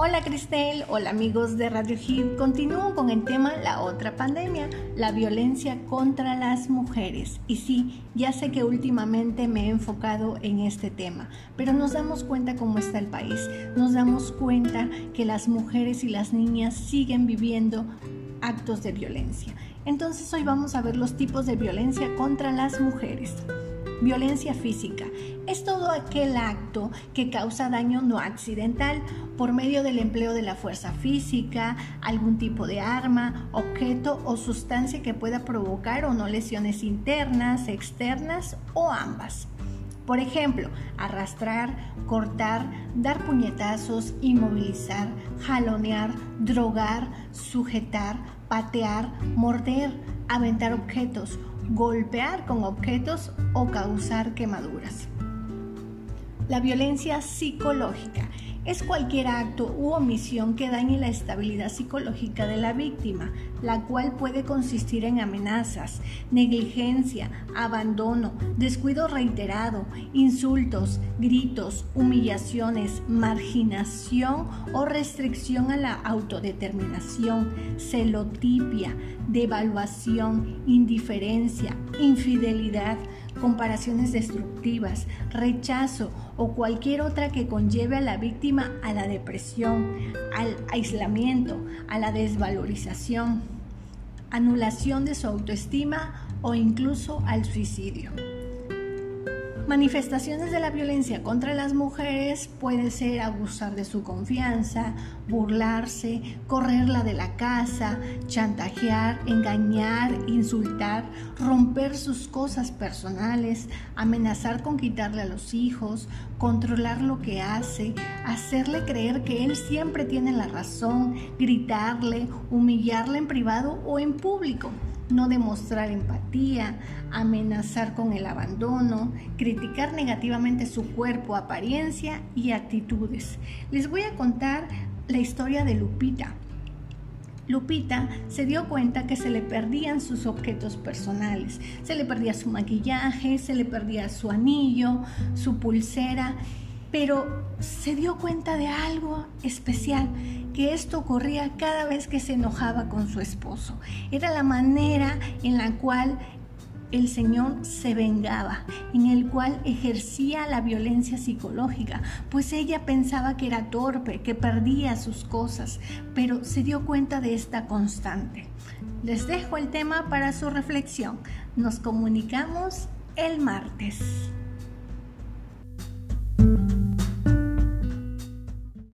Hola Cristel, hola amigos de Radio Hit. Continúo con el tema La otra pandemia, la violencia contra las mujeres. Y sí, ya sé que últimamente me he enfocado en este tema, pero nos damos cuenta cómo está el país. Nos damos cuenta que las mujeres y las niñas siguen viviendo actos de violencia. Entonces hoy vamos a ver los tipos de violencia contra las mujeres. Violencia física es todo aquel acto que causa daño no accidental por medio del empleo de la fuerza física, algún tipo de arma, objeto o sustancia que pueda provocar o no lesiones internas, externas o ambas. Por ejemplo, arrastrar, cortar, dar puñetazos, inmovilizar, jalonear, drogar, sujetar, patear, morder, aventar objetos, golpear con objetos o causar quemaduras. La violencia psicológica es cualquier acto u omisión que dañe la estabilidad psicológica de la víctima, la cual puede consistir en amenazas, negligencia, abandono, descuido reiterado, insultos, gritos, humillaciones, marginación o restricción a la autodeterminación, celotipia, devaluación, indiferencia, infidelidad, comparaciones destructivas, rechazo o cualquier otra que conlleve a la víctima a la depresión, al aislamiento, a la desvalorización, anulación de su autoestima o incluso al suicidio. Manifestaciones de la violencia contra las mujeres puede ser abusar de su confianza, burlarse, correrla de la casa, chantajear, engañar, insultar, romper sus cosas personales, amenazar con quitarle a los hijos, controlar lo que hace, hacerle creer que él siempre tiene la razón, gritarle, humillarle en privado o en público no demostrar empatía, amenazar con el abandono, criticar negativamente su cuerpo, apariencia y actitudes. Les voy a contar la historia de Lupita. Lupita se dio cuenta que se le perdían sus objetos personales. Se le perdía su maquillaje, se le perdía su anillo, su pulsera pero se dio cuenta de algo especial, que esto ocurría cada vez que se enojaba con su esposo. Era la manera en la cual el Señor se vengaba, en el cual ejercía la violencia psicológica, pues ella pensaba que era torpe, que perdía sus cosas, pero se dio cuenta de esta constante. Les dejo el tema para su reflexión. Nos comunicamos el martes.